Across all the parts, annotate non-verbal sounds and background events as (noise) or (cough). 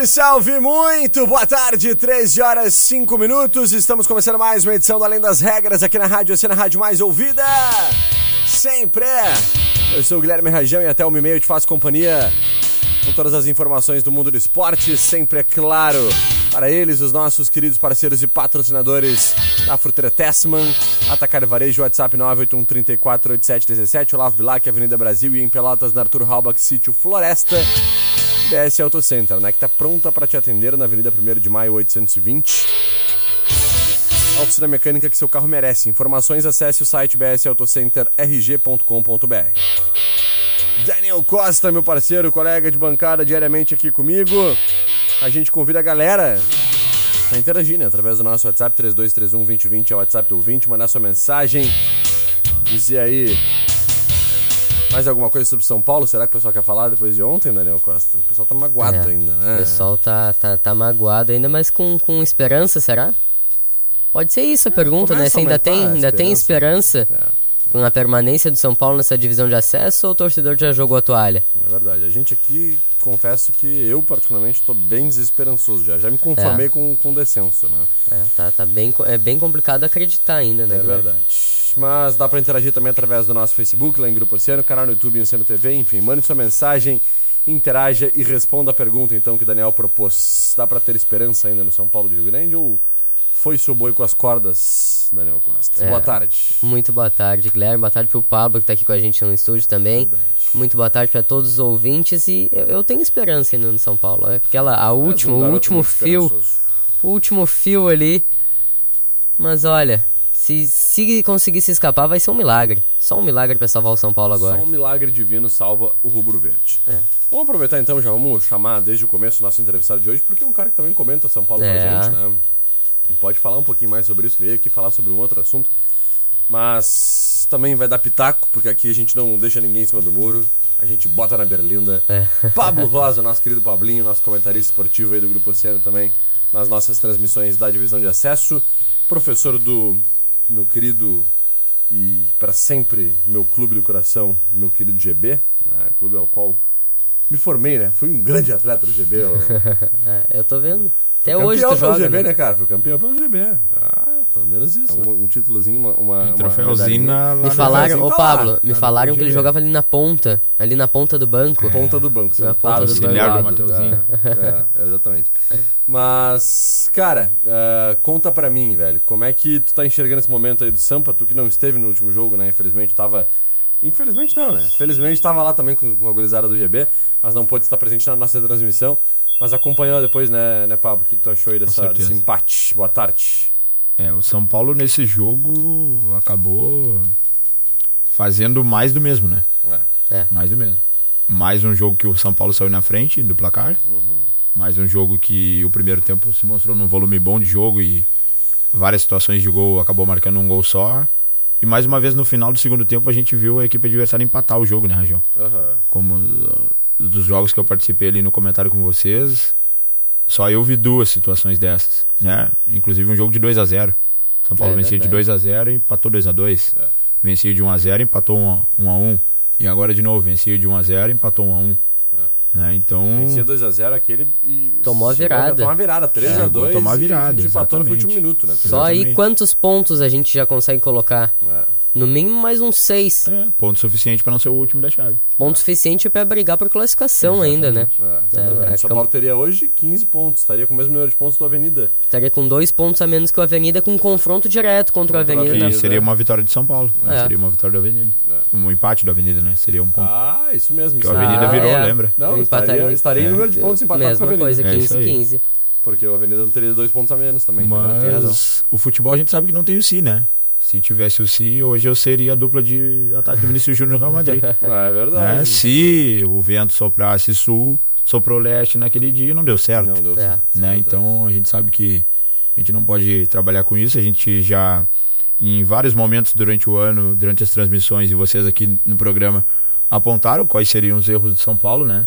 Salve, salve, muito boa tarde, 13 horas 5 minutos. Estamos começando mais uma edição do Além das Regras aqui na Rádio Oceana, Rádio Mais Ouvida. Sempre. Eu sou o Guilherme Rajão e até o e-mail te faço companhia com todas as informações do mundo do esporte. Sempre, é claro, para eles, os nossos queridos parceiros e patrocinadores da Fruteira Tessman, Atacar Varejo, WhatsApp 981348717, Olavo Bilac, Avenida Brasil e em Pelotas, na Arthur Halbach, Sítio Floresta. BS Auto Center, né? Que tá pronta para te atender na Avenida 1 de Maio 820. A oficina mecânica que seu carro merece. Informações acesse o site bsautocenterrg.com.br. Daniel Costa, meu parceiro, colega de bancada diariamente aqui comigo. A gente convida a galera a interagir, né? Através do nosso WhatsApp 3231 2020 é o WhatsApp do ouvinte, mandar sua mensagem, dizer aí mais alguma coisa sobre São Paulo? Será que o pessoal quer falar depois de ontem, Daniel Costa? O pessoal tá magoado É, ainda, né? O pessoal tá, tá, tá magoado ainda, mas com, com esperança, será? Pode ser isso a pergunta, né? Se ainda tem, ainda tem esperança. esperança com a permanência do São Paulo nessa divisão de acesso ou o torcedor já jogou a toalha? É verdade. A gente aqui, confesso que eu, particularmente, tô bem desesperançoso já. Já me conformei É. com, com o descenso, né? É, tá, tá bem, é bem complicado acreditar ainda, né? É Guilherme? verdade. Mas dá pra interagir também através do nosso Facebook, lá em Grupo Oceano, canal no YouTube, Oceano TV, enfim, mande sua mensagem, interaja e responda a pergunta então que o Daniel propôs. Dá pra ter esperança ainda no São Paulo de Rio Grande ou foi seu boi com as cordas, Daniel Costa? É. Boa tarde. Muito boa tarde, Guilherme. Boa tarde pro Pablo que tá aqui com a gente no estúdio também. Verdade. Muito boa tarde para todos os ouvintes e eu, eu tenho esperança ainda no São Paulo. É Aquela, a última, um o último fio, o último fio ali. Mas olha, se, se conseguir se escapar vai ser um milagre. Só um milagre para salvar o São Paulo agora. Só um milagre divino salva o rubro verde. É. Vamos aproveitar então, já vamos chamar desde o começo o nosso entrevistado de hoje, porque é um cara que também comenta São Paulo É. com a gente, né? E pode falar um pouquinho mais sobre isso, veio aqui falar sobre um outro assunto. Mas também vai dar pitaco, porque aqui a gente não deixa ninguém em cima do muro. A gente bota na berlinda. É. (laughs) Pablo Rosa, nosso querido Pablinho, nosso comentarista esportivo aí do Grupo Oceano também, nas nossas transmissões da divisão de acesso. Professor do meu querido e para sempre meu clube do coração, meu querido GB, né? clube ao qual me formei, né? Fui um grande atleta do GB. ó. (laughs) É, eu tô vendo. Até Campeão hoje tu joga. GB, né? né, cara? Fui campeão pelo GB. Ah, pelo menos isso. Um, um títulozinho, uma, uma, Um troféuzinho na, lá Me falaram, ô Pablo, tá me no falaram que ele jogava ali na ponta, ali na ponta do banco. Ponta do banco, Na ponta do do banco. lado. do Mateuzinho. É, é, exatamente. Mas, cara, ah, conta pra mim, velho, como é que tu tá enxergando esse momento aí do Sampa? Tu que não esteve no último jogo, né? Infelizmente tava. Infelizmente não, né? Felizmente tava lá também com, com a gurizada do GB, mas não pôde estar presente na nossa transmissão. Mas acompanhou depois, né, né Pablo? O que, que tu achou aí dessa, desse empate? Boa tarde. É, o São Paulo nesse jogo acabou fazendo mais do mesmo, né? É. Mais do mesmo. Mais um jogo que o São Paulo saiu na frente do placar. Mais um jogo que o primeiro tempo se mostrou num volume bom de jogo e várias situações de gol acabou marcando um gol só. E mais uma vez no final do segundo tempo a gente viu a equipe adversária empatar o jogo, né, Rajão? Aham. como uh, dos jogos que eu participei ali no comentário com vocês, só eu vi duas situações dessas, né? Inclusive um jogo de 2 a 0 São Paulo É, vencia de verdade. 2 a 0 e empatou 2 a 2 É. Vencia de 1 a 0 e empatou 1 a, 1 a 1 E agora de novo, vencia de 1 a 0 e empatou 1 a 1 né? Então, Vencia 2x0 aquele e. Tomou a virada. Tomou a virada, 3x2. tomar a virada, e empatou no último minuto, né? Só aí Exatamente. quantos pontos a gente já consegue colocar? É. No mínimo mais uns seis. É, ponto suficiente pra não ser o último da chave. Ponto suficiente pra brigar por classificação ainda, né? É, É, exatamente. é, São Paulo teria hoje 15 pontos, estaria com o mesmo número de pontos do Avenida. Estaria com dois pontos a menos que o Avenida, com um confronto direto contra o Contra o Avenida. E seria uma vitória de São Paulo. né? É. Seria uma vitória da Avenida. É. Um empate da Avenida, né? Seria um ponto. Ah, isso mesmo. que aí. Avenida Ah, virou, é. lembra? Não, Empataria. estaria, estaria em É. número de pontos empatado com a Mesma Avenida. coisa, É isso 15 aí. 15. Porque o Avenida não teria dois pontos a menos também. né? Tem razão. Mas o futebol a gente sabe que não tem o Si, né? Se tivesse o Si, hoje eu seria a dupla de ataque do Vinícius Júnior Real Madrid. (laughs) É né? verdade. Se o vento soprasse sul, soprou leste naquele dia, não deu certo. Não deu É. certo. né? Então a gente sabe que a gente não pode trabalhar com isso. A gente já, em vários momentos durante o ano, durante as transmissões e vocês aqui no programa, apontaram quais seriam os erros de São Paulo, né?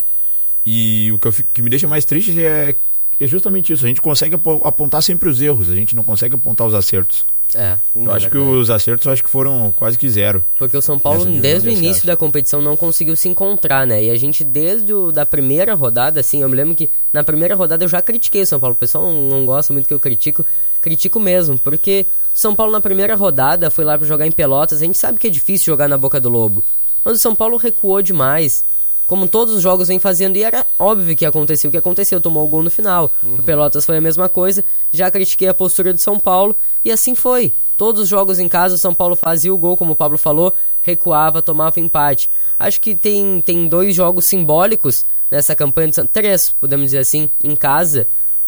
E o que, eu que me deixa mais triste é, é justamente isso. A gente consegue apo- apontar sempre os erros, a gente não consegue apontar os acertos. É. Hum, Eu acho que os acertos acho que foram quase que zero. Porque o São Paulo, desde o início da competição, não conseguiu se encontrar, né? E a gente, desde o, da primeira rodada, assim, eu me lembro que na primeira rodada eu já critiquei o São Paulo. O pessoal não, não gosta muito que eu critico, critico mesmo. Porque o São Paulo, na primeira rodada, foi lá pra jogar em Pelotas. A gente sabe que é difícil jogar na boca do Lobo. Mas o São Paulo recuou demais. Como todos os jogos vem fazendo, e era óbvio que aconteceu o que aconteceu, tomou o gol no final. O Pelotas foi a mesma coisa, já critiquei a postura do São Paulo, e assim foi. Todos os jogos em casa, o São Paulo fazia o gol, como o Pablo falou, recuava, tomava empate. Acho que tem, tem dois jogos simbólicos nessa campanha, de São- três, podemos dizer assim, em casa.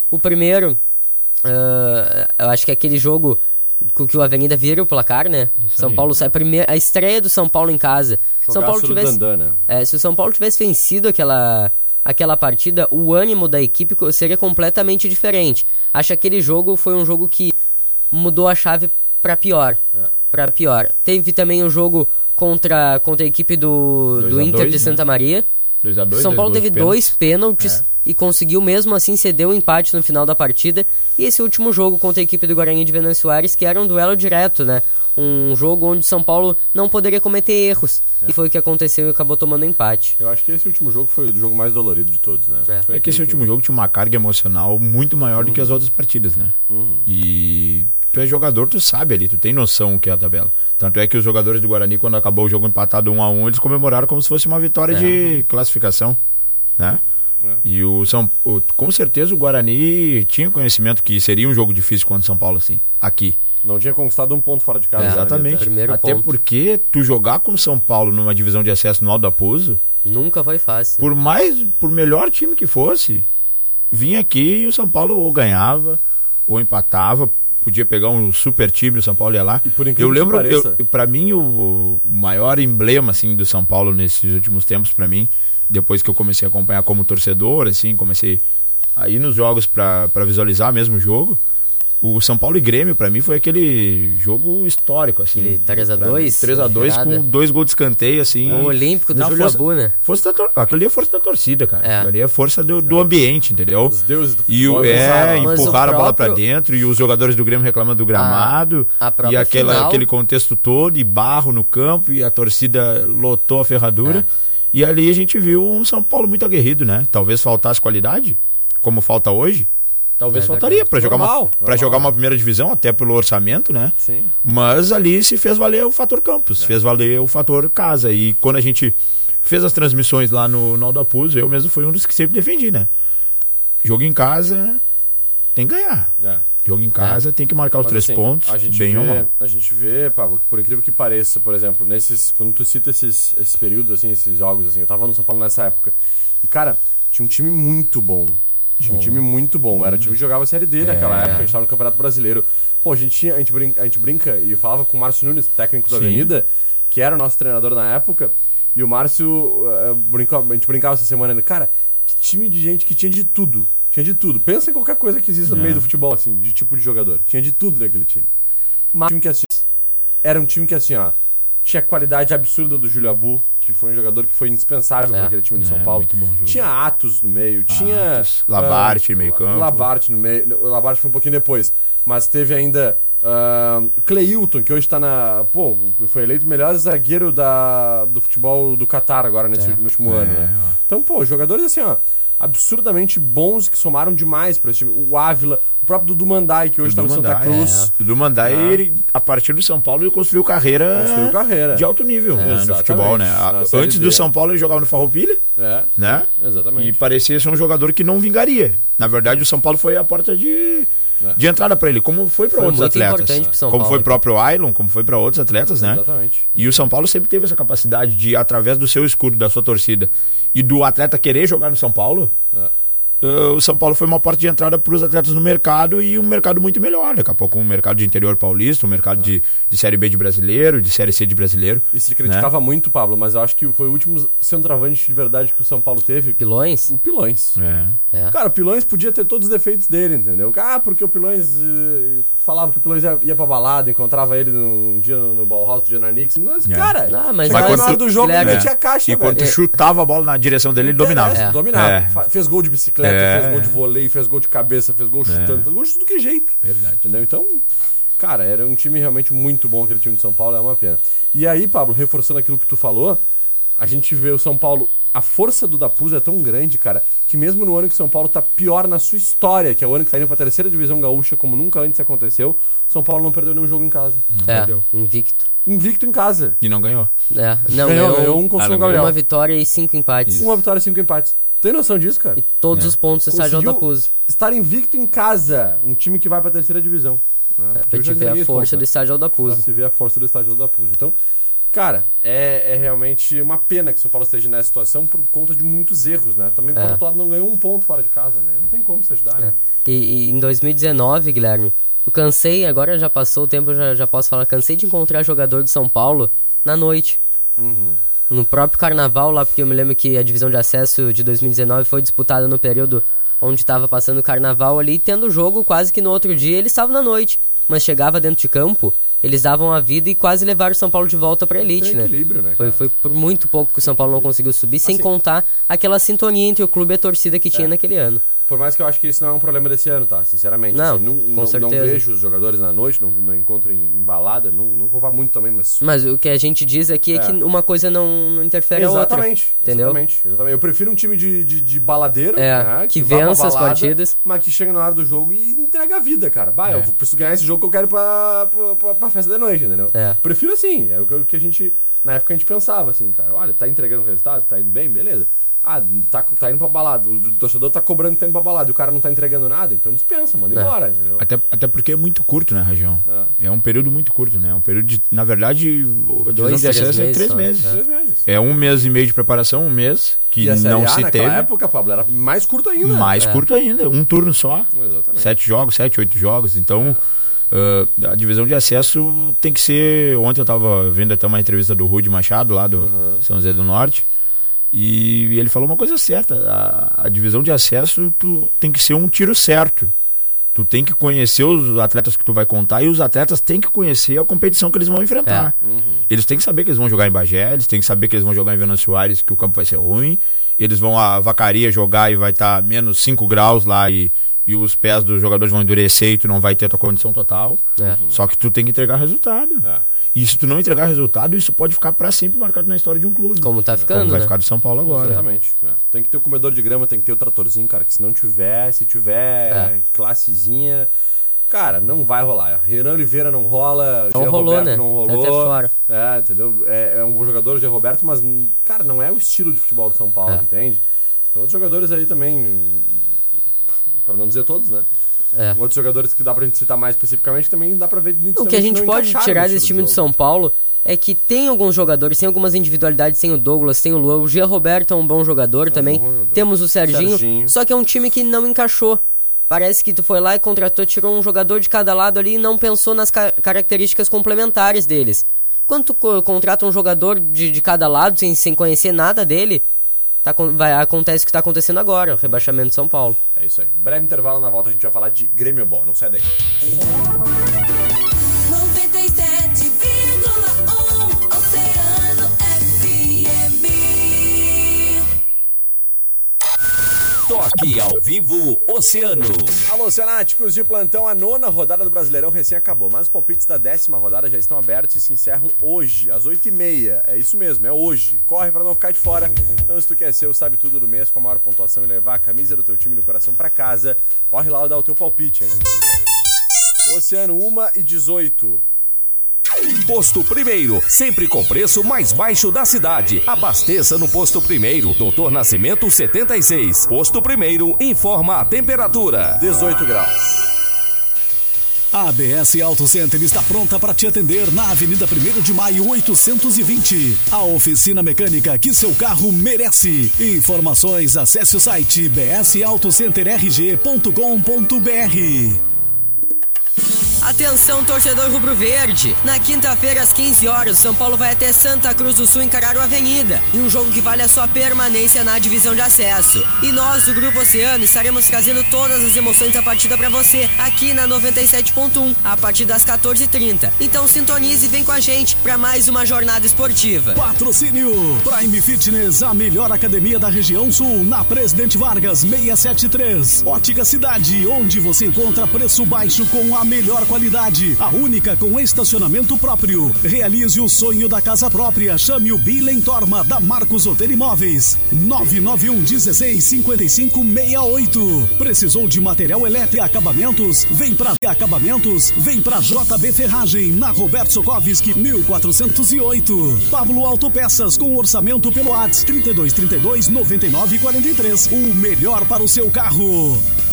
O primeiro, ah, eu acho que é aquele jogo com que o Avenida vira o placar, né? Isso São aí. Paulo sai primeiro, a estreia do São Paulo em casa. São Paulo Jogaço tivesse né? é, se o São Paulo tivesse vencido aquela, aquela partida, o ânimo da equipe seria completamente diferente. Acho que aquele jogo foi um jogo que mudou a chave pra pior. É. Pra pior. Teve também o jogo contra, contra a equipe do, do Inter dois, de né? Santa Maria. 2 a 2 São Paulo teve dois pênaltis É. e conseguiu mesmo assim ceder o empate no final da partida. E esse último jogo contra a equipe do Guarani de Venâncio Aires, que era um duelo direto, né? Um jogo onde São Paulo não poderia cometer erros. É. E foi o que aconteceu e acabou tomando empate. Eu acho que esse último jogo foi o jogo mais dolorido de todos, né? É. Foi É que esse último jogo tinha uma carga emocional muito maior do que as outras partidas, né? Uhum. E tu é jogador, tu sabe ali, tu tem noção o que é a tabela. Tanto é que os jogadores do Guarani, quando acabou o jogo empatado 1 a 1 eles comemoraram como se fosse uma vitória de classificação, né? É. E o São, o- com certeza o Guarani tinha conhecimento que seria um jogo difícil contra o São Paulo assim, aqui. Não tinha conquistado um ponto fora de casa. É, Exatamente. Anitta? Primeiro Até ponto. porque tu jogar com o São Paulo numa divisão de acesso no Aldo Apuso, Nunca foi fácil. por mais, por melhor time que fosse, vinha aqui e o São Paulo ou ganhava ou empatava, podia pegar um super time, o São Paulo ia lá. Eu lembro, para mim o, o maior emblema assim do São Paulo nesses últimos tempos para mim, depois que eu comecei a acompanhar como torcedor, assim, comecei a ir nos jogos para visualizar mesmo o jogo. O São Paulo e Grêmio, pra mim, foi aquele jogo histórico, assim. Aquele 3 a 2, 3 a 2 virada. com dois gols de escanteio, assim. O Olímpico do Júlio força- Abu, né? Força da tor- Aquilo ali é força da torcida, cara. É. Aquilo ali é força do, do ambiente, entendeu? Os deuses do E o, futebol é, empurraram. Mas o empurraram a bola pra próprio- dentro e os jogadores do Grêmio reclamando do gramado. a e própria aquela, final- aquele contexto todo, e barro no campo, e a torcida lotou a ferradura. É. E ali a gente viu um São Paulo muito aguerrido, né? Talvez faltasse qualidade, como falta hoje. Talvez É faltaria pra jogar, uma, Normal, pra normal. jogar uma primeira divisão, até pelo orçamento, né? Sim. Mas ali se fez valer o fator campus, É. fez valer o fator casa. E quando a gente fez as transmissões lá no, no Aldapuz, eu mesmo fui um dos que sempre defendi, né? Jogo em casa tem que ganhar. É. Jogo em casa tem que marcar os Mas, três assim, pontos, a gente bem vê, ou mal. A gente vê, Pablo, que por incrível que pareça, por exemplo, nesses. Quando tu cita esses, esses períodos, assim, esses jogos, assim, eu tava no São Paulo nessa época. E, cara, tinha um time muito bom. Tinha um time muito bom. Era um time que jogava Série D naquela É. época, a gente tava no Campeonato Brasileiro. Pô, a gente, tinha, a, gente brinca, a gente brinca, e falava com o Márcio Nunes, técnico da Sim. Avenida, que era o nosso treinador na época. E o Márcio, eh, brincou, a gente brincava essa semana, cara, que time de gente que tinha de tudo. Tinha de tudo. Pensa em qualquer coisa que exista no É. meio do futebol, assim, de tipo de jogador. Tinha de tudo naquele time. Mas um time que assim. Era um time que assim, ó. Tinha qualidade absurda do Júlio Abu, que foi um jogador que foi indispensável É. para aquele time do São É, Paulo. muito bom jogador. Tinha Atos no meio, tinha. Atos, Labarte ah, no meio-campo. Labarte no meio. Labarte foi um pouquinho depois. Mas teve ainda. ah, Cleilton, que hoje tá na. Pô, foi eleito o melhor zagueiro da, do futebol do Catar agora nesse É. último ano, né? É. Então, pô, jogadores assim, ó. absurdamente bons que somaram demais para esse time. O Ávila, o próprio Dudu Mandai, que hoje está no Santa Mandai, Cruz. O Dudu Mandai, Ah. ele, a partir do São Paulo, ele construiu carreira, Construiu carreira. de alto nível né, no futebol, né? Na Antes do São Paulo, ele jogava no Farroupilha, É, né? exatamente. E parecia ser um jogador que não vingaria. Na verdade, o São Paulo foi a porta de, É. de entrada para ele, como foi para outros atletas. importante pro São como Paulo foi pro próprio Ailon, como foi para outros atletas, né? Exatamente. E o São Paulo sempre teve essa capacidade de, através do seu escudo, da sua torcida, e do atleta querer jogar no São Paulo, É. eh, o São Paulo foi uma porta de entrada para os atletas no mercado e um mercado muito melhor. Daqui a pouco um mercado de interior paulista, um mercado de, de Série B de brasileiro, de Série C de brasileiro. E se né? criticava muito, Pablo, mas eu acho que foi o último centroavante de verdade que o São Paulo teve. Pilões? O Pilões. É. É. Cara, o Pilões podia ter todos os defeitos dele, entendeu? Ah, porque o Pilões eh, falava que o Pilões ia, ia pra balada, encontrava ele num dia no, no Bauhaus, um dia na. Mas, É. cara, Ah, mas aí- na hora do jogo ele metia caixa, E quando velho. chutava a bola na direção dele, ele dominava. É. Dominava. É. Fez gol de bicicleta, É. fez gol de vôlei, fez gol de cabeça, fez gol chutando, fez gol de tudo que é jeito. Verdade. Entendeu? Então, cara, era um time realmente muito bom aquele time de São Paulo, é uma pena. E aí, Pablo, reforçando aquilo que tu falou, a gente vê o São Paulo. A força do Dapuso é tão grande, cara, que mesmo no ano que o São Paulo tá pior na sua história, que é o ano que tá indo pra terceira divisão gaúcha, como nunca antes aconteceu, o São Paulo não perdeu nenhum jogo em casa. É, perdeu. invicto. Invicto em casa. E não ganhou. É, não, ganhou, ganhou, ganhou um com o Ah, São não, Gabriel. uma vitória e cinco empates. Uma vitória, cinco empates. Tem noção disso, cara? E todos É. os pontos no estádio Conseguiu da Puz. Estar invicto em casa, um time que vai pra terceira divisão. né? É, pra te ver a força do né? estádio da Pra se ver a força do estádio da Puz. Então, cara, é, é realmente uma pena que o São Paulo esteja nessa situação por conta de muitos erros, né? Também, por É. outro lado, não ganhou um ponto fora de casa, né? Não tem como se ajudar, né? E, e em 2019, Guilherme, eu cansei, agora já passou o tempo, eu já, já posso falar, cansei de encontrar jogador de São Paulo na noite. Uhum. No próprio carnaval lá, porque eu me lembro que a divisão de acesso de 2019 foi disputada no período onde estava passando o carnaval ali, tendo jogo quase que no outro dia, eles estavam na noite. Mas chegava dentro de campo, eles davam a vida e quase levaram o São Paulo de volta pra elite, né? equilíbrio, né, Foi, foi por muito pouco que o São Paulo não conseguiu subir, sem Assim- contar aquela sintonia entre o clube e a torcida que tinha É. naquele ano. Por mais que eu acho que esse não é um problema desse ano, tá? Sinceramente. Não, assim, não, com não, não certeza. vejo os jogadores na noite, não, não encontro em, em balada, não, não vou muito também, mas Mas o que a gente diz aqui é, É. que uma coisa não, não interfere a outra. Exatamente, entendeu? exatamente, exatamente. Eu prefiro um time de, de, de baladeiro, É, né, que pra vença as balada, partidas. mas que chega na hora do jogo e entrega a vida, cara. Bah, É. eu preciso ganhar esse jogo que eu quero pra, pra, pra, pra festa da noite, entendeu? É. Prefiro assim, é o que, o que a gente, na época a gente pensava assim, cara, olha, tá entregando o resultado, tá indo bem, beleza. Ah, tá, tá indo pra balada, o torcedor tá cobrando que tá indo pra balada e o cara não tá entregando nada, então dispensa, manda É. embora, entendeu? Até, até porque é muito curto, né, Rajão? É. um período muito curto, né? É um período de. Na verdade, a divisão Dois, de três acesso é meses três só. meses. Três meses. É um mês e meio de preparação, um mês, que E a Série não A se naquela teve. época, Pablo, era mais curto ainda. Mais É. curto ainda, um turno só. Exatamente. Sete jogos, sete, oito jogos. Então, ah, a divisão de acesso tem que ser. Ontem eu tava vendo até uma entrevista do Rude Machado, lá do Uhum. São José do Norte. E ele falou uma coisa certa. A, a divisão de acesso tu, tem que ser um tiro certo. Tu tem que conhecer os atletas que tu vai contar e os atletas têm que conhecer a competição que eles vão enfrentar. Eles têm que saber que eles vão jogar em Bagé, eles têm que saber que eles vão jogar em Venâncio Soares, que o campo vai ser ruim. Eles vão a Vacaria jogar e vai estar menos 5 graus lá e, e os pés dos jogadores vão endurecer e tu não vai ter a tua condição total. É. Só que tu tem que entregar resultado. É. E se tu não entregar resultado, isso pode ficar para sempre marcado na história de um clube. Como tá Como ficando, vai né? ficar do São Paulo agora. Exatamente. É. Tem que ter o comedor de grama, tem que ter o tratorzinho, cara. Que se não tiver, se tiver É. classezinha. Cara, não vai rolar. Renan Oliveira não rola. Não Jean rolou, Roberto né? Não Tá rolou. até fora. É, entendeu? É, é um bom jogador, o Jean Roberto, mas, cara, não é o estilo de futebol do São Paulo, É. entende? Então, outros jogadores aí também. Pra não dizer todos, né? É. Outros jogadores que dá pra gente citar mais especificamente também dá pra ver O que a gente pode tirar desse time do. São Paulo é que tem alguns jogadores, tem algumas individualidades, tem o Douglas, tem o Luan, o Gia Roberto é um bom jogador também. bom jogador. Temos o Serginho, Serginho. só que é um time que não encaixou. Parece que tu foi lá e contratou, tirou um jogador de cada lado ali e não pensou nas ca- características complementares deles. Quando tu co- contrata um jogador de, de cada lado, sem, sem conhecer nada dele, tá, vai, acontece o que está acontecendo agora, o rebaixamento de São Paulo. É isso aí. Breve intervalo na volta a gente vai falar de Grêmio Ball. Não sai daí. Toque ao vivo Oceano. Alô, Oceanáticos de plantão, a nona rodada do Brasileirão recém acabou, mas os palpites da décima rodada já estão abertos e se encerram hoje, às 8h30. É isso mesmo, é hoje. Corre para não ficar de fora. Então, se tu quer ser o sabe tudo do mês com a maior pontuação e levar a camisa do teu time do coração para casa, corre lá e dá o teu palpite, hein? Oceano 1 e 18. Posto Primeiro, sempre com preço mais baixo da cidade. Abasteça no Posto Primeiro, Doutor Nascimento 76. Posto Primeiro informa a temperatura. 18 graus. A ABS Auto Center está pronta para te atender na Avenida 1 de Maio 820. A oficina mecânica que seu carro merece. Informações, acesse o site bsautocenterrg.com.br. Atenção, torcedor rubro-verde! Na quinta-feira, às 15 horas, São Paulo vai até Santa Cruz do Sul encarar o Avenida, em um jogo que vale a sua permanência na divisão de acesso. E nós, do Grupo Oceano, estaremos trazendo todas as emoções da partida para você, aqui na 97.1, a partir das 14h30. Então sintonize e vem com a gente para mais uma jornada esportiva. Patrocínio Prime Fitness, a melhor academia da região sul, na Presidente Vargas 673. Ótica Cidade, onde você encontra preço baixo com a melhor qualidade qualidade, a única com estacionamento próprio. Realize o sonho da casa própria. Chame o Bilen Torma da Marcos Hotel Imóveis. 991 16 55 68. Precisou de material elétrico e acabamentos? Vem pra acabamentos, vem pra JB Ferragem na Roberto Sokovski 1408. Pablo Autopeças com orçamento pelo ATS 32 32 99 43. O melhor para o seu carro.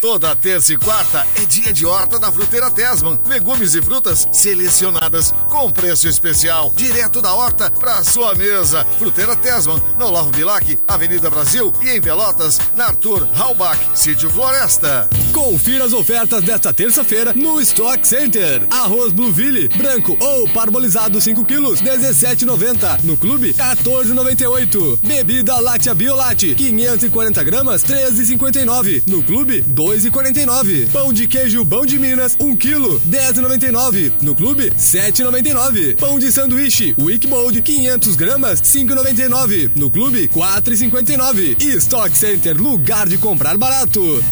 Toda terça e quarta é dia de horta da Fruteira Tesman. Legumes e frutas selecionadas com preço especial, direto da horta para sua mesa. Fruteira Tesman, no Olavo Bilac, Avenida Brasil e em Pelotas, na Arthur Halbach, Sítio Floresta. Confira as ofertas desta terça-feira no Stock Center. Arroz Blueville, branco ou parbolizado 5 quilos, 17,90. No clube, 14,98. Bebida Láctea Biolate, 540 gramas, 13,59. No clube, 2,49. Pão de queijo Pão de Minas, 1 quilo, 10,99. No clube, 7,99. Pão de sanduíche Wickbold, 500 gramas, 5,99. No clube, 4,59. E Stock Center, lugar de comprar barato.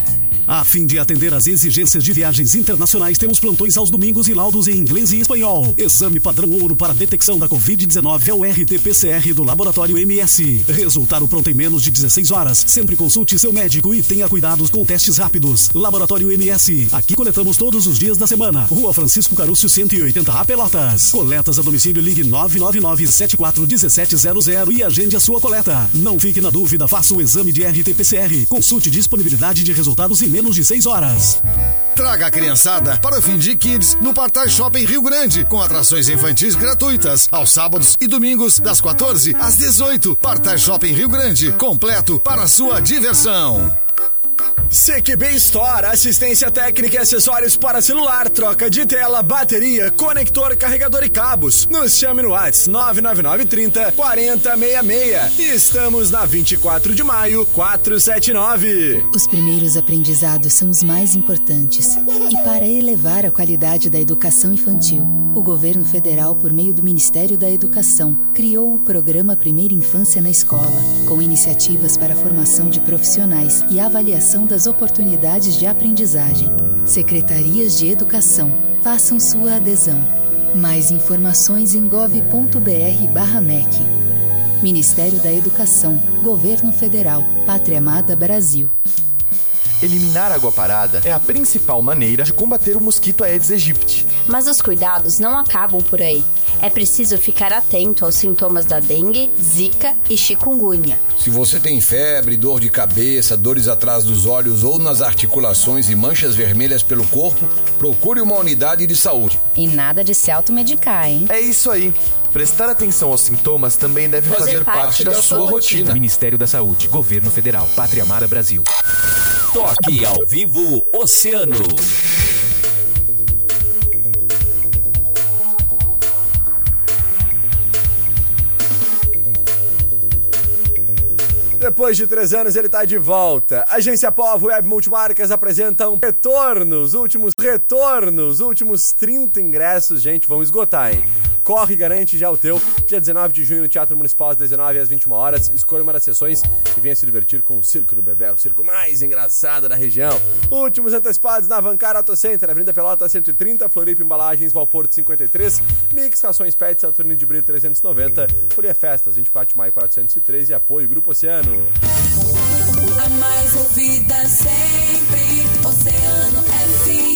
A fim de atender às exigências de viagens internacionais, temos plantões aos domingos e laudos em inglês e espanhol. Exame padrão ouro para detecção da Covid-19 é o RT-PCR do Laboratório MS. Resultado pronto em menos de 16 horas. Sempre consulte seu médico e tenha cuidados com testes rápidos. Laboratório MS. Aqui coletamos todos os dias da semana. Rua Francisco Carúcio 180 A Pelotas. Coletas a domicílio ligue 999 74 1700 e agende a sua coleta. Não fique na dúvida, faça o exame de RT-PCR. Consulte disponibilidade de resultados em menos de 6 horas. Traga a criançada para o Fim de Kids no Partai Shopping Rio Grande, com atrações infantis gratuitas, aos sábados e domingos, das 14 às 18. Partai Shopping Rio Grande, completo para sua diversão. CQB Store, assistência técnica e acessórios para celular, troca de tela, bateria, conector, carregador e cabos. Nos chame no WhatsApp 99930 4066. Estamos na 24 de maio, 479. Os primeiros aprendizados são os mais importantes. E para elevar a qualidade da educação infantil, o governo federal, por meio do Ministério da Educação, criou o programa Primeira Infância na Escola, com iniciativas para a formação de profissionais e avaliação das oportunidades de aprendizagem. Secretarias de Educação, façam sua adesão. Mais informações em gov.br/mec. Ministério da Educação, Governo Federal, Pátria Amada Brasil. Eliminar água parada é a principal maneira de combater o mosquito Aedes aegypti. Mas os cuidados não acabam por aí. É preciso ficar atento aos sintomas da dengue, zika e chikungunya. Se você tem febre, dor de cabeça, dores atrás dos olhos ou nas articulações e manchas vermelhas pelo corpo, procure uma unidade de saúde. E nada de se automedicar, hein? É isso aí. Prestar atenção aos sintomas também deve fazer, fazer parte, parte, da, da sua rotina. rotina. Ministério da Saúde, Governo Federal, Pátria Amada Brasil. Toque ao vivo Oceano. Depois de três anos, ele está de volta. Agência Povo Web Multimarcas apresentam retornos, últimos retornos, últimos 30 ingressos, gente, vão esgotar, hein? Corre e garante já o teu. Dia 19 de junho no Teatro Municipal às 19 às 21 horas. Escolha uma das sessões e venha se divertir com o Circo do Bebel, o circo mais engraçado da região. Últimos antecipados na Vancar Auto Center, Avenida Pelota 130, Floripa Embalagens, Valporto 53, Mix Rações Pet, Saturnino de Brito 390, Folia Festas 24 de maio 413 e apoio Grupo Oceano. A mais ouvida sempre, Oceano FM.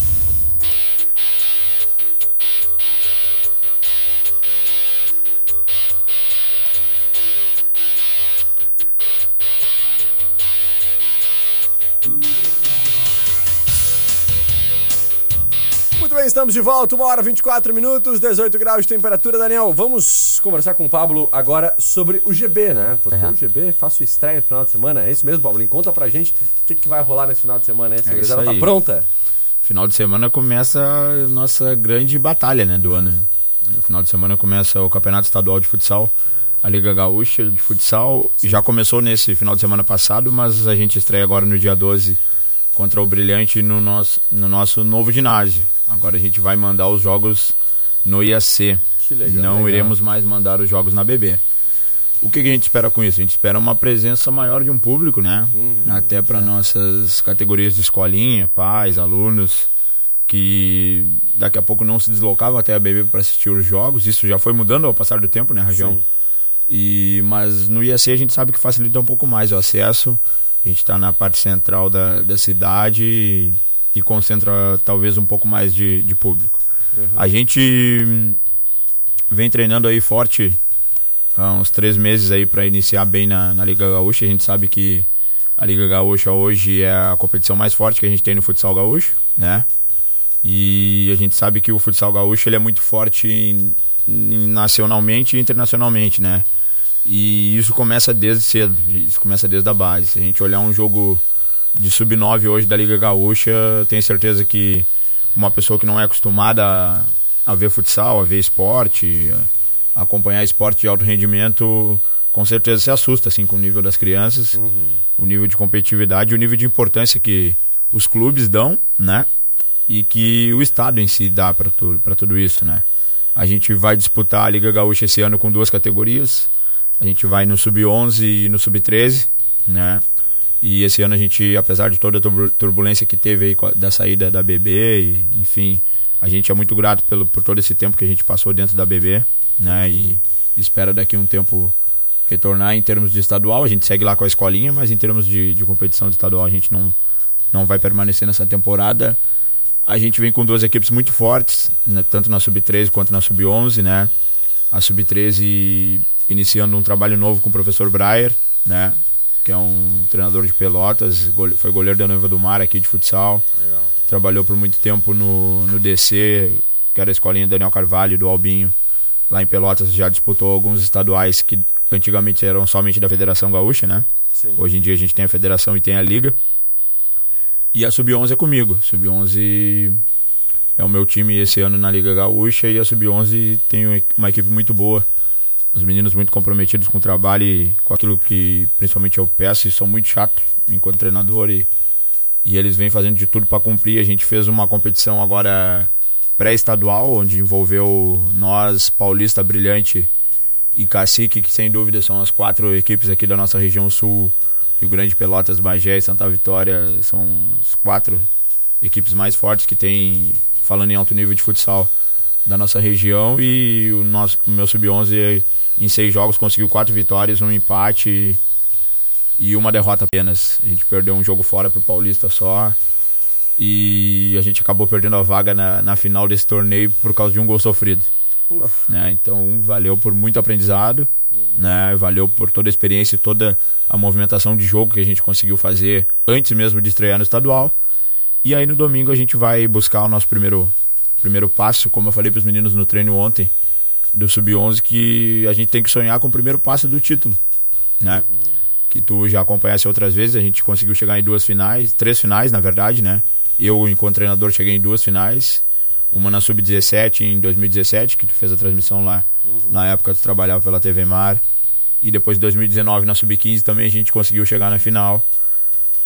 Bem, estamos de volta, uma hora 24 minutos, 18 graus de temperatura. Daniel, vamos conversar com o Pablo agora sobre o GB, né? Porque É. o GB faz sua estreia no final de semana. É isso mesmo, Pablo? Conta pra gente o que, que vai rolar nesse final de semana. Aí, É a isso tá pronta? Final de semana começa a nossa grande batalha, né, do ano. No final de semana começa o Campeonato Estadual de Futsal, a Liga Gaúcha de Futsal. Já começou nesse final de semana passado, mas a gente estreia agora no dia 12 contra o Brilhante no nosso, no nosso novo ginásio. Agora a gente vai mandar os jogos no IAC. Que legal, Não legal. iremos mais mandar os jogos na BB. O que, que a gente espera com isso? A gente espera uma presença maior de um público, né? Uhum. Até para nossas categorias de escolinha, pais, alunos, que daqui a pouco não se deslocavam até a BB para assistir os jogos. Isso já foi mudando ao passar do tempo, né, Rajão? Sim. E, mas no IAC a gente sabe que facilita um pouco mais o acesso. A gente está na parte central da, da cidade e, e concentra talvez um pouco mais de, de público. A gente vem treinando aí forte há uns três meses aí para iniciar bem na, na Liga Gaúcha. A gente sabe que a Liga Gaúcha hoje é a competição mais forte que a gente tem no futsal gaúcho, né? E a gente sabe que o futsal gaúcho ele é muito forte em- em- nacionalmente e internacionalmente, né? E isso começa desde cedo, isso começa desde a base. Se a gente olhar um jogo de sub-9 hoje da Liga Gaúcha, tenho certeza que uma pessoa que não é acostumada a, a ver futsal, a ver esporte, a acompanhar esporte de alto rendimento, com certeza se assusta assim com o nível das crianças, o nível de competitividade, o nível de importância que os clubes dão, né? E que o estado em si dá para tudo, para tudo isso, né? A gente vai disputar a Liga Gaúcha esse ano com duas categorias. A gente vai no sub-11 e no sub-13, né? E esse ano a gente, apesar de toda a turbu- turbulência que teve aí da saída da BB, e, enfim, a gente é muito grato pelo, por todo esse tempo que a gente passou dentro da BB, né? E espera daqui um tempo retornar em termos de estadual. A gente segue lá com a escolinha, mas em termos de, de competição de estadual a gente não, não vai permanecer nessa temporada. A gente vem com duas equipes muito fortes, né, tanto na Sub-13 quanto na Sub-11, né? A Sub-13 iniciando um trabalho novo com o professor Breyer, né? Que é um treinador de pelotas, gole- foi goleiro da Noiva do Mar aqui de futsal. Legal. Trabalhou por muito tempo no, no DC, que era a escolinha Daniel Carvalho, do Albinho. Lá em Pelotas já disputou alguns estaduais que antigamente eram somente da Federação Gaúcha, né? Sim. Hoje em dia a gente tem a federação e tem a liga. E a Sub-11 é comigo. Sub-11 é o meu time esse ano na Liga Gaúcha e a Sub-11 tem uma equipe muito boa. Os meninos muito comprometidos com o trabalho e com aquilo que principalmente eu peço e sou muito chato enquanto treinador e, e eles vêm fazendo de tudo para cumprir. A gente fez uma competição agora pré-estadual, onde envolveu nós, Paulista Brilhante e Cacique, que sem dúvida são as quatro equipes aqui da nossa região sul, Rio Grande, Pelotas, Bagé e Santa Vitória, são as quatro equipes mais fortes que tem, falando em alto nível de futsal, da nossa região. E o, nosso, o meu sub-11 em seis jogos conseguiu quatro vitórias, um empate e uma derrota apenas. A gente perdeu um jogo fora pro Paulista só. E a gente acabou perdendo a vaga na, na final desse torneio por causa de um gol sofrido. Né? Então valeu por muito aprendizado, né? valeu por toda a experiência e toda a movimentação de jogo que a gente conseguiu fazer antes mesmo de estrear no estadual. E aí no domingo a gente vai buscar o nosso primeiro, primeiro passo, como eu falei para os meninos no treino ontem do Sub-11, que a gente tem que sonhar com o primeiro passo do título. Né? Que tu já acompanhasse outras vezes, a gente conseguiu chegar em duas finais, três finais na verdade, né? Eu, enquanto treinador, cheguei em duas finais uma na Sub-17 em 2017, que tu fez a transmissão lá. Na época tu trabalhava pela TV Mar. E depois de 2019 na Sub-15 também a gente conseguiu chegar na final.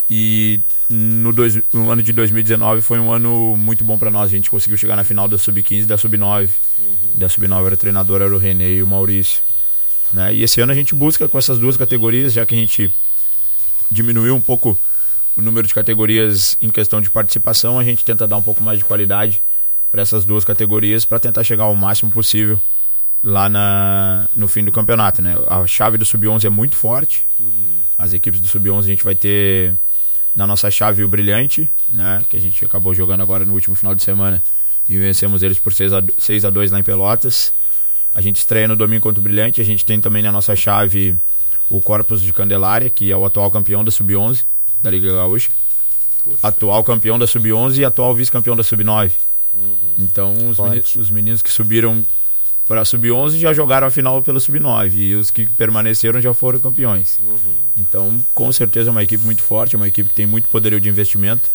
E no, dois, no ano de 2019 foi um ano muito bom para nós. A gente conseguiu chegar na final da Sub-15 e da Sub-9. Da Sub-9 era o treinador, era o René e o Maurício. Né? E esse ano a gente busca com essas duas categorias, já que a gente diminuiu um pouco o número de categorias em questão de participação, a gente tenta dar um pouco mais de qualidade para essas duas categorias para tentar chegar ao máximo possível lá na, no fim do campeonato. Né? A chave do Sub-11 é muito forte. As equipes do Sub-11 a gente vai ter na nossa chave o Brilhante, né? que a gente acabou jogando agora no último final de semana e vencemos eles por 6 a, 6 a 2 lá em Pelotas. A gente estreia no domingo contra o Brilhante. A gente tem também na nossa chave o Corpus de Candelária, que é o atual campeão da Sub-11 da Liga Gaúcha. Atual campeão da Sub-11 e atual vice-campeão da Sub-9. Então, os, Forte. meni- os meninos que subiram para a Sub-11 já jogaram a final pela Sub-9 e os que permaneceram já foram campeões. Então, com certeza é uma equipe muito forte, é uma equipe que tem muito poderio de investimento,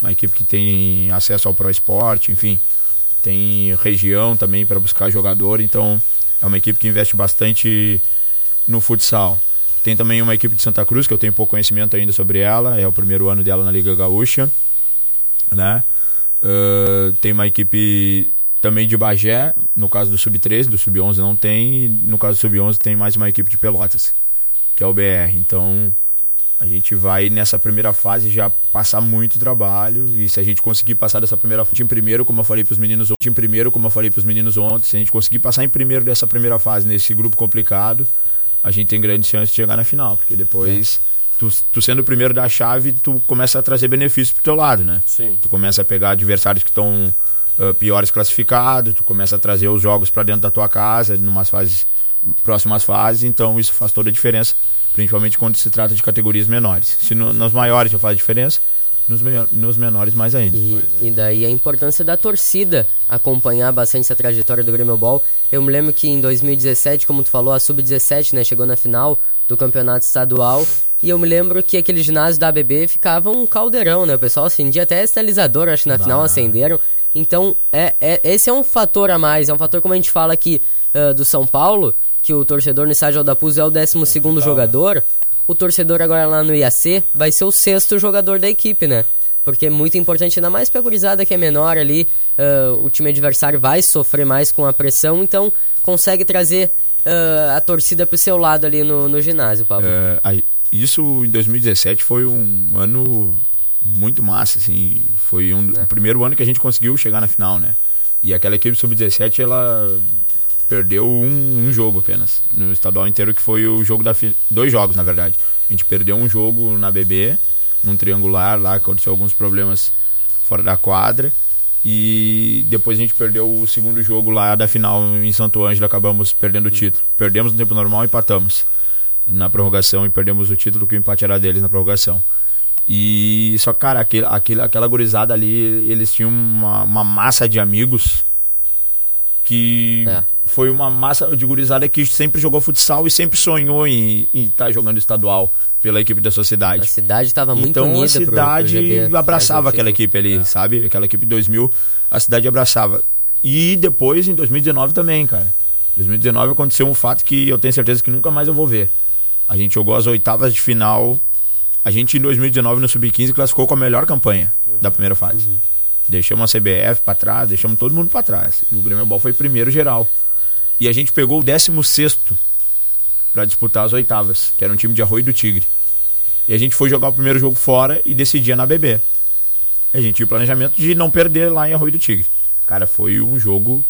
uma equipe que tem acesso ao Pro Esporte, enfim, tem região também para buscar jogador, então é uma equipe que investe bastante no futsal. Tem também uma equipe de Santa Cruz, que eu tenho pouco conhecimento ainda sobre ela, é o primeiro ano dela na Liga Gaúcha, né? Uh, tem uma equipe também de Bagé, no caso do Sub-13, do Sub-11 não tem, e no caso do Sub-11 tem mais uma equipe de Pelotas, que é o BR. Então, a gente vai nessa primeira fase já passar muito trabalho e se a gente conseguir passar dessa primeira fase em primeiro, como eu falei para os meninos ontem, em primeiro, como eu falei para os meninos ontem, se a gente conseguir passar em primeiro dessa primeira fase nesse grupo complicado, a gente tem grandes chances de chegar na final, porque depois tu, tu sendo o primeiro da chave, tu começa a trazer benefícios pro teu lado, né? Sim. Tu começa a pegar adversários que estão piores classificados, tu começa a trazer os jogos para dentro da tua casa, numas fases próximas fases, então isso faz toda a diferença, principalmente quando se trata de categorias menores. Se no, nos maiores já faz diferença, nos, me- nos menores mais ainda. E, e daí a importância da torcida acompanhar bastante essa trajetória do Grêmio Ball. Eu me lembro que em 2017, como tu falou, a Sub-17 né, chegou na final do campeonato estadual. E eu me lembro que aquele ginásio da ABB ficava um caldeirão, né? O pessoal acendia até sinalizador, acho que na final acenderam. Então, é, é, esse é um fator a mais, é um fator como a gente fala aqui ah, do São Paulo, que o torcedor no estádio Aldapuz é o 12 segundo jogador. O torcedor agora lá no IAC vai ser o sexto jogador da equipe, né? Porque é muito importante, ainda mais pra gurizada que é menor ali, ah, o time adversário vai sofrer mais com a pressão, então consegue trazer ah, a torcida pro seu lado ali no, no ginásio, Pablo. É, aí, isso em 2017 foi um ano muito massa, assim. Foi um, o primeiro ano que a gente conseguiu chegar na final, né? E aquela equipe sub-17, ela perdeu um, um jogo apenas no estadual inteiro, que foi o jogo da fi- dois jogos, na verdade. A gente perdeu um jogo na BB, num triangular lá, aconteceu alguns problemas fora da quadra. E depois a gente perdeu o segundo jogo lá da final em Santo Ângelo, acabamos perdendo o título. Perdemos no tempo normal e empatamos na prorrogação e perdemos o título que o empate era deles na prorrogação. E só, cara, aquele, aquele, aquela gurizada ali, eles tinham uma, uma massa de amigos que É. foi uma massa de gurizada que sempre jogou futsal e sempre sonhou em estar jogando estadual pela equipe da sua cidade. A cidade estava muito então unida a pro- pro cidade GB, abraçava faz o aquela equipe ali, sabe? Aquela equipe 2000, a cidade abraçava. E depois, em 2019 também, cara. 2019 aconteceu um fato que eu tenho certeza que nunca mais eu vou ver. A gente jogou as oitavas de final. A gente, em 2019, no Sub-15, classificou com a melhor campanha da primeira fase. Deixamos a CBF pra trás, deixamos todo mundo pra trás. E o Grêmio Ball foi primeiro geral. E a gente pegou o 16 pra disputar as oitavas, que era um time de Arroio do Tigre. E a gente foi jogar o primeiro jogo fora e decidia na BB. A gente tinha o planejamento de não perder lá em Arroio do Tigre. Cara, foi um jogo.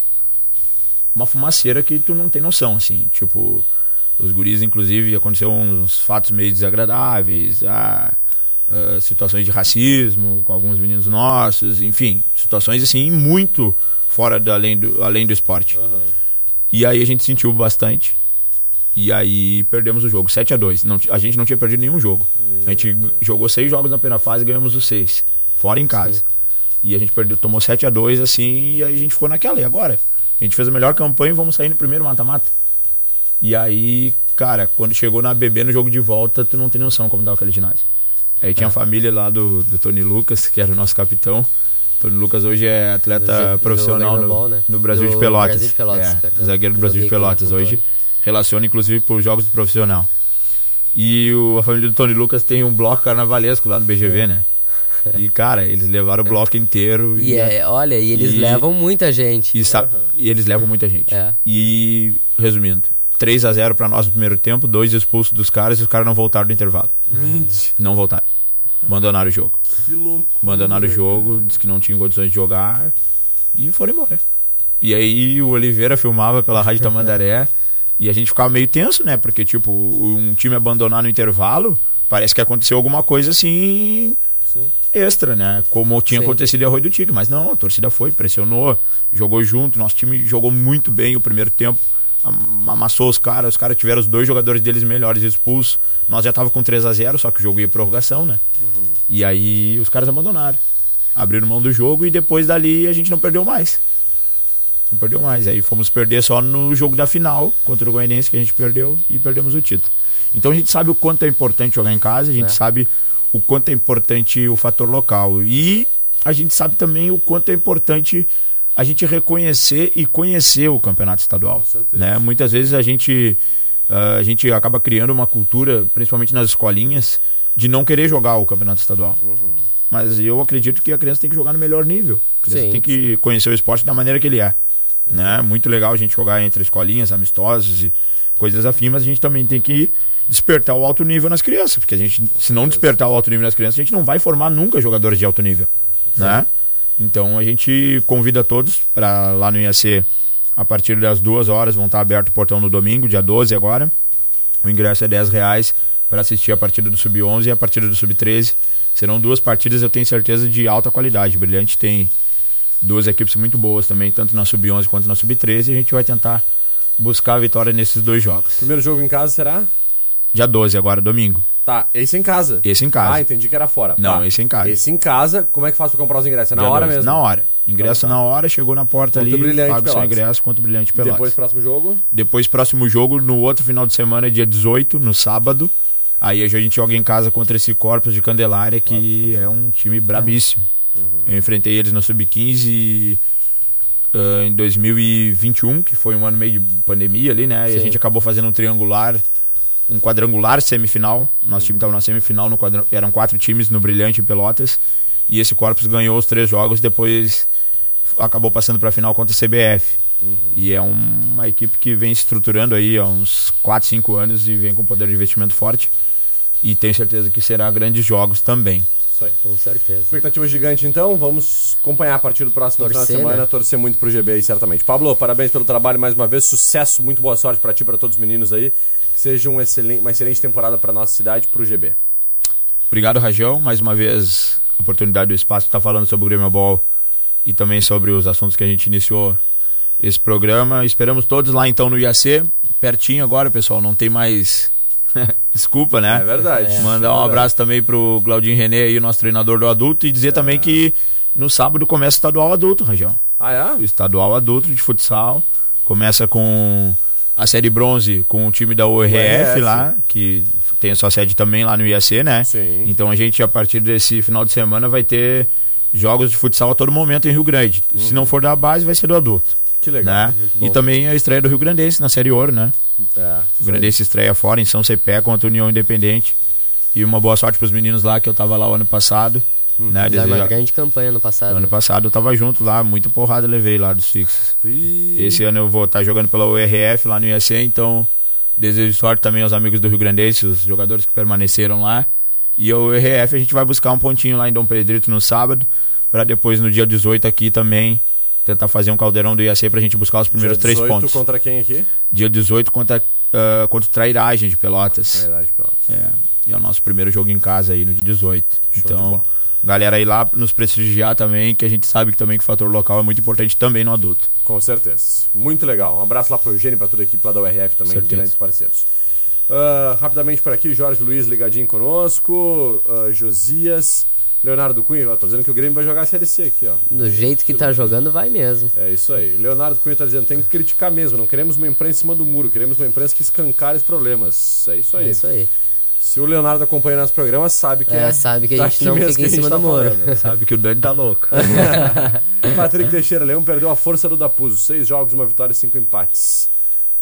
Uma fumaceira que tu não tem noção, assim. Tipo, os guris, inclusive, aconteceu uns fatos meio desagradáveis, ah, ah, situações de racismo com alguns meninos nossos, enfim, situações assim muito fora do, além, do, além do esporte. E aí a gente sentiu bastante. E aí perdemos o jogo, 7 a 2 não, A gente não tinha perdido nenhum jogo. a gente jogou seis jogos na primeira fase e ganhamos os seis. Fora em casa. E a gente perdeu, tomou 7 a 2 assim, e aí a gente ficou naquela. E agora? A gente fez a melhor campanha e vamos sair no primeiro mata-mata. E aí, cara, quando chegou na BB no jogo de volta, tu não tem noção como tava aquele ginásio. Aí tinha a família lá do, do Tony Lucas, que era o nosso capitão. Tony Lucas hoje é atleta Do do profissional Grêmio no, Ball, né? no Brasil Do de Pelotas. Brasil de Pelotas, É, zagueiro do Brasil de Pelotas hoje. Relaciona inclusive por jogos do profissional. E o- a família do Tony Lucas tem um bloco carnavalesco lá no BGV, né? E, cara, eles levaram o bloco inteiro. (laughs) E é, olha, e eles levam muita gente. E, sa- e eles levam muita gente. É. E, resumindo, 3 a 0 pra nós no primeiro tempo, dois expulsos dos caras e os caras não voltaram do intervalo. Mentira. Não voltaram. Abandonaram o jogo. Que louco. Abandonaram o jogo, disse que não tinham condições de jogar e foram embora. E aí o Oliveira filmava pela Rádio Tamandaré (laughs) e a gente ficava meio tenso, né? Porque, tipo, um time abandonar no intervalo, parece que aconteceu alguma coisa assim Sim. extra, né? Como tinha Sim. acontecido em Arroio do Tigre. Mas não, a torcida foi, pressionou, jogou junto. Nosso time jogou muito bem o primeiro tempo. Am- Amassou os caras, os caras tiveram os dois jogadores deles melhores expulsos. Nós já tava com 3 a 0 só que o jogo ia prorrogação, né? E aí os caras abandonaram. Abriram mão do jogo e depois dali a gente não perdeu mais. Não perdeu mais. Aí fomos perder só no jogo da final contra o Goianense que a gente perdeu e perdemos o título. Então a gente sabe o quanto é importante jogar em casa, a gente É. sabe o quanto é importante o fator local. E a gente sabe também o quanto é importante a gente reconhecer e conhecer o campeonato estadual. Né? Muitas vezes a gente, ah, a gente acaba criando uma cultura, principalmente nas escolinhas, de não querer jogar o campeonato estadual. Mas eu acredito que a criança tem que jogar no melhor nível. A criança Sim. tem que conhecer o esporte da maneira que ele é. Né? Muito legal a gente jogar entre escolinhas, amistosos e coisas afins, mas a gente também tem que despertar o alto nível nas crianças, porque a gente, se não despertar o alto nível nas crianças, a gente não vai formar nunca jogadores de alto nível, né? Então a gente convida todos para lá no IAC a partir das duas horas vão estar aberto o portão no domingo, dia 12 agora. O ingresso é 10 reais para assistir a partida do Sub-11 e a partida do Sub-13. Serão duas partidas, eu tenho certeza, de alta qualidade. O Brilhante tem duas equipes muito boas também, tanto na Sub-11 quanto na Sub-13. E a gente vai tentar buscar a vitória nesses dois jogos. Primeiro jogo em casa será? Dia 12 agora, domingo. Tá, esse em casa. Esse em casa. Ah, entendi que era fora. Não, Tá. esse em casa. Esse em casa, como é que faz pra comprar os ingressos? É na Dia hora 12. mesmo? Na hora. Ingresso Então tá. na hora, chegou na porta Contra o ali, Brilhante paga o seu Pelotas. ingresso contra o Brilhante Pelotas. Depois, próximo jogo? Depois, próximo jogo, no outro final de semana, dia 18, no sábado. Aí a gente joga em casa contra esse Corpus de Candelária, que é um time brabíssimo. Eu enfrentei eles no Sub-15 ah, em 2021, que foi um ano meio de pandemia ali, né? E a Sim. gente acabou fazendo um triangular, um quadrangular semifinal. Nosso time estava na semifinal, no quadran... eram quatro times no Brilhante em Pelotas. E esse Corpus ganhou os três jogos, depois acabou passando para a final contra a CBF. E é uma equipe que vem se estruturando aí há uns 4, 5 anos e vem com poder de investimento forte. E tenho certeza que será grandes jogos também. Isso aí. Com certeza. Expectativa gigante, então. Vamos acompanhar a partir do próximo final Torcer, de semana. né? Torcer muito pro GB aí, certamente. Pablo, parabéns pelo trabalho mais uma vez. Sucesso, muito boa sorte pra ti e pra todos os meninos aí. Que seja um excelente, uma excelente temporada pra nossa cidade, pro GB. Obrigado, Rajão. Mais uma vez, oportunidade do espaço estar falando sobre o Grêmio Ball e também sobre os assuntos que a gente iniciou esse programa. Esperamos todos lá então no IAC, pertinho agora, pessoal. Não tem mais (laughs) desculpa, né? É verdade. Mandar É um abraço também pro Claudinho René aí, nosso treinador do adulto, e dizer também que no sábado começa o estadual adulto, Rajão. Ah, é? O estadual adulto de futsal. Começa com a série bronze com o time da URF. lá, que tem a sua sede também lá no IAC, né? Sim. Então a gente, a partir desse final de semana, vai ter jogos de futsal a todo momento em Rio Grande. Se não for da base, vai ser do adulto. Que legal. Né? E também a estreia do Rio Grandense na Série Ouro, né? É, O Grandense estreia fora em São Cepé contra a União Independente. E uma boa sorte pros meninos lá, que eu tava lá o ano passado. Né? Fizeram Deseja- uma grande campanha no passado. Ano passado eu tava junto lá, muita porrada levei lá dos fixos. Esse ano eu vou estar jogando pela URF lá no IAC, então desejo sorte também aos amigos do Rio Grandense, os jogadores que permaneceram lá. E a URF a gente vai buscar um pontinho lá em Dom Pedrito no sábado, para depois no dia 18 aqui também tentar fazer um caldeirão do IAC pra gente buscar os primeiros Dia três 18 pontos. contra quem aqui? Dia 18 contra, ah, contra o Trairagem de Pelotas. Trairagem de Pelotas. É, e é o nosso primeiro jogo em casa aí no dia 18. de então, galera aí lá nos prestigiar também, que a gente sabe que também que o fator local é muito importante também no adulto. Com certeza. Muito legal. Um abraço lá pro Eugênio e pra toda a equipe lá da URF também, Certeza. grandes parceiros. Ah, rapidamente por aqui, Jorge Luiz ligadinho conosco, ah, Josias, Leonardo Cunha, ó, tô dizendo que o Grêmio vai jogar a Série C aqui, ó. Do jeito que tá jogando, vai mesmo. É isso aí. Leonardo Cunha tá dizendo, tem que criticar mesmo, não queremos uma imprensa em cima do muro, queremos uma imprensa que escancare os problemas. É isso aí. É isso aí. Se o Leonardo acompanha nosso programa, sabe que É, é. sabe que a gente não fica em cima tá do muro. falando, né? (laughs) Sabe que o Dani tá louco. (laughs) Patrick Teixeira Leão perdeu a força do Dapuso. Seis jogos, uma vitória e cinco empates.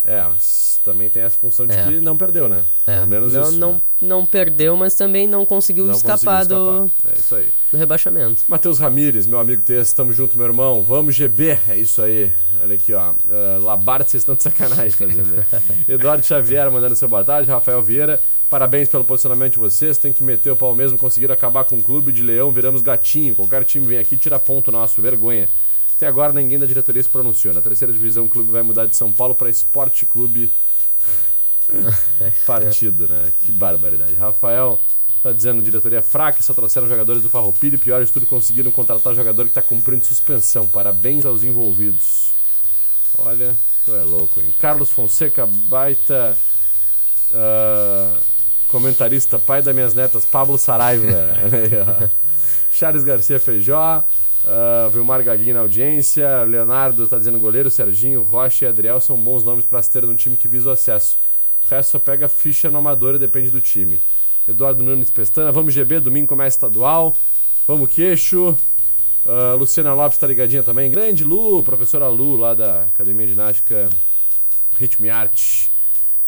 É, mas também tem essa função de É. que não perdeu, né? É, Pelo menos não, isso. não, né? não perdeu, mas também não conseguiu Não escapar, conseguiu Do, escapar. É isso aí. do rebaixamento. Matheus Ramires, meu amigo Tess, tamo junto, meu irmão. Vamos, GB. É isso aí. Olha aqui, ó. Uh, Labarte, vocês estão de sacanagem, tá dizendo. (laughs) Eduardo Xavier mandando seu boa tarde. Rafael Vieira, parabéns pelo posicionamento de vocês. Tem que meter o pau mesmo, conseguir acabar com o clube de leão, viramos gatinho. Qualquer time vem aqui e tira ponto nosso. Vergonha. Até agora ninguém da diretoria se pronunciou. Na terceira divisão, o clube vai mudar de São Paulo para Esporte Clube (laughs) Partido, né? Que barbaridade. Rafael tá dizendo diretoria fraca, só trouxeram jogadores do Farroupilha e pior de tudo, conseguiram contratar jogador que tá cumprindo suspensão. Parabéns aos envolvidos. Olha, tu é louco, hein? Carlos Fonseca, baita ah, comentarista, pai das minhas netas, Pablo Saraiva. (laughs) Charles Garcia Feijó, uh, Vilmar Gaguinho na audiência, Leonardo tá dizendo goleiro, Serginho, Rocha e Adriel são bons nomes para se ter num time que visa o acesso. O resto só pega ficha no amador e depende do time. Eduardo Nunes Pestana, vamos GB, domingo começa estadual. Vamos queixo. Uh, Luciana Lopes tá ligadinha também. Grande Lu, professora Lu lá da Academia de Ginástica Ritmo e Arte.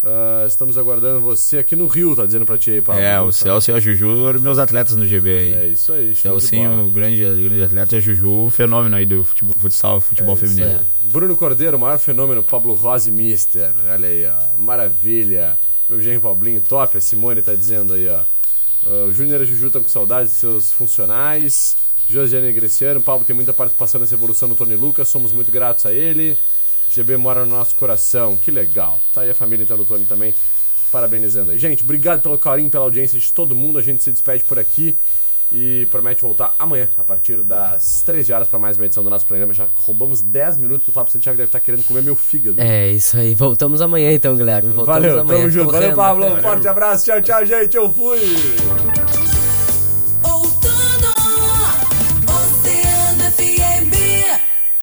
Uh, estamos aguardando você aqui no Rio, tá dizendo pra ti aí, Paulo. É, o Celso e a Juju eram meus atletas no GB aí. É isso aí. Celcinho, grande, grande atleta, e a Juju, fenômeno aí do futebol, futsal, futebol É feminino. Bruno Cordeiro, maior fenômeno, Pablo Rose Mister. Olha aí, ó. Maravilha. Meu genro Paulinho, top. A Simone tá dizendo aí, ó. Uh, o Júnior e Juju estão com saudade de seus funcionais. Josiane Greciano, Pablo tem muita participação nessa evolução do Tony Lucas, somos muito gratos a ele. GB mora no nosso coração, que legal. Tá aí a família então do Tony também, parabenizando aí. Gente, obrigado pelo carinho, pela audiência de todo mundo. A gente se despede por aqui e promete voltar amanhã, a partir das 13 horas, para mais uma edição do nosso programa. Já roubamos 10 minutos do Fábio Santiago, deve estar querendo comer meu fígado. É, isso aí. Voltamos amanhã então, Guilherme. Voltamos Valeu, amanhã. tamo junto. Valeu. Pablo. Um forte abraço. Tchau, tchau, gente. Eu fui.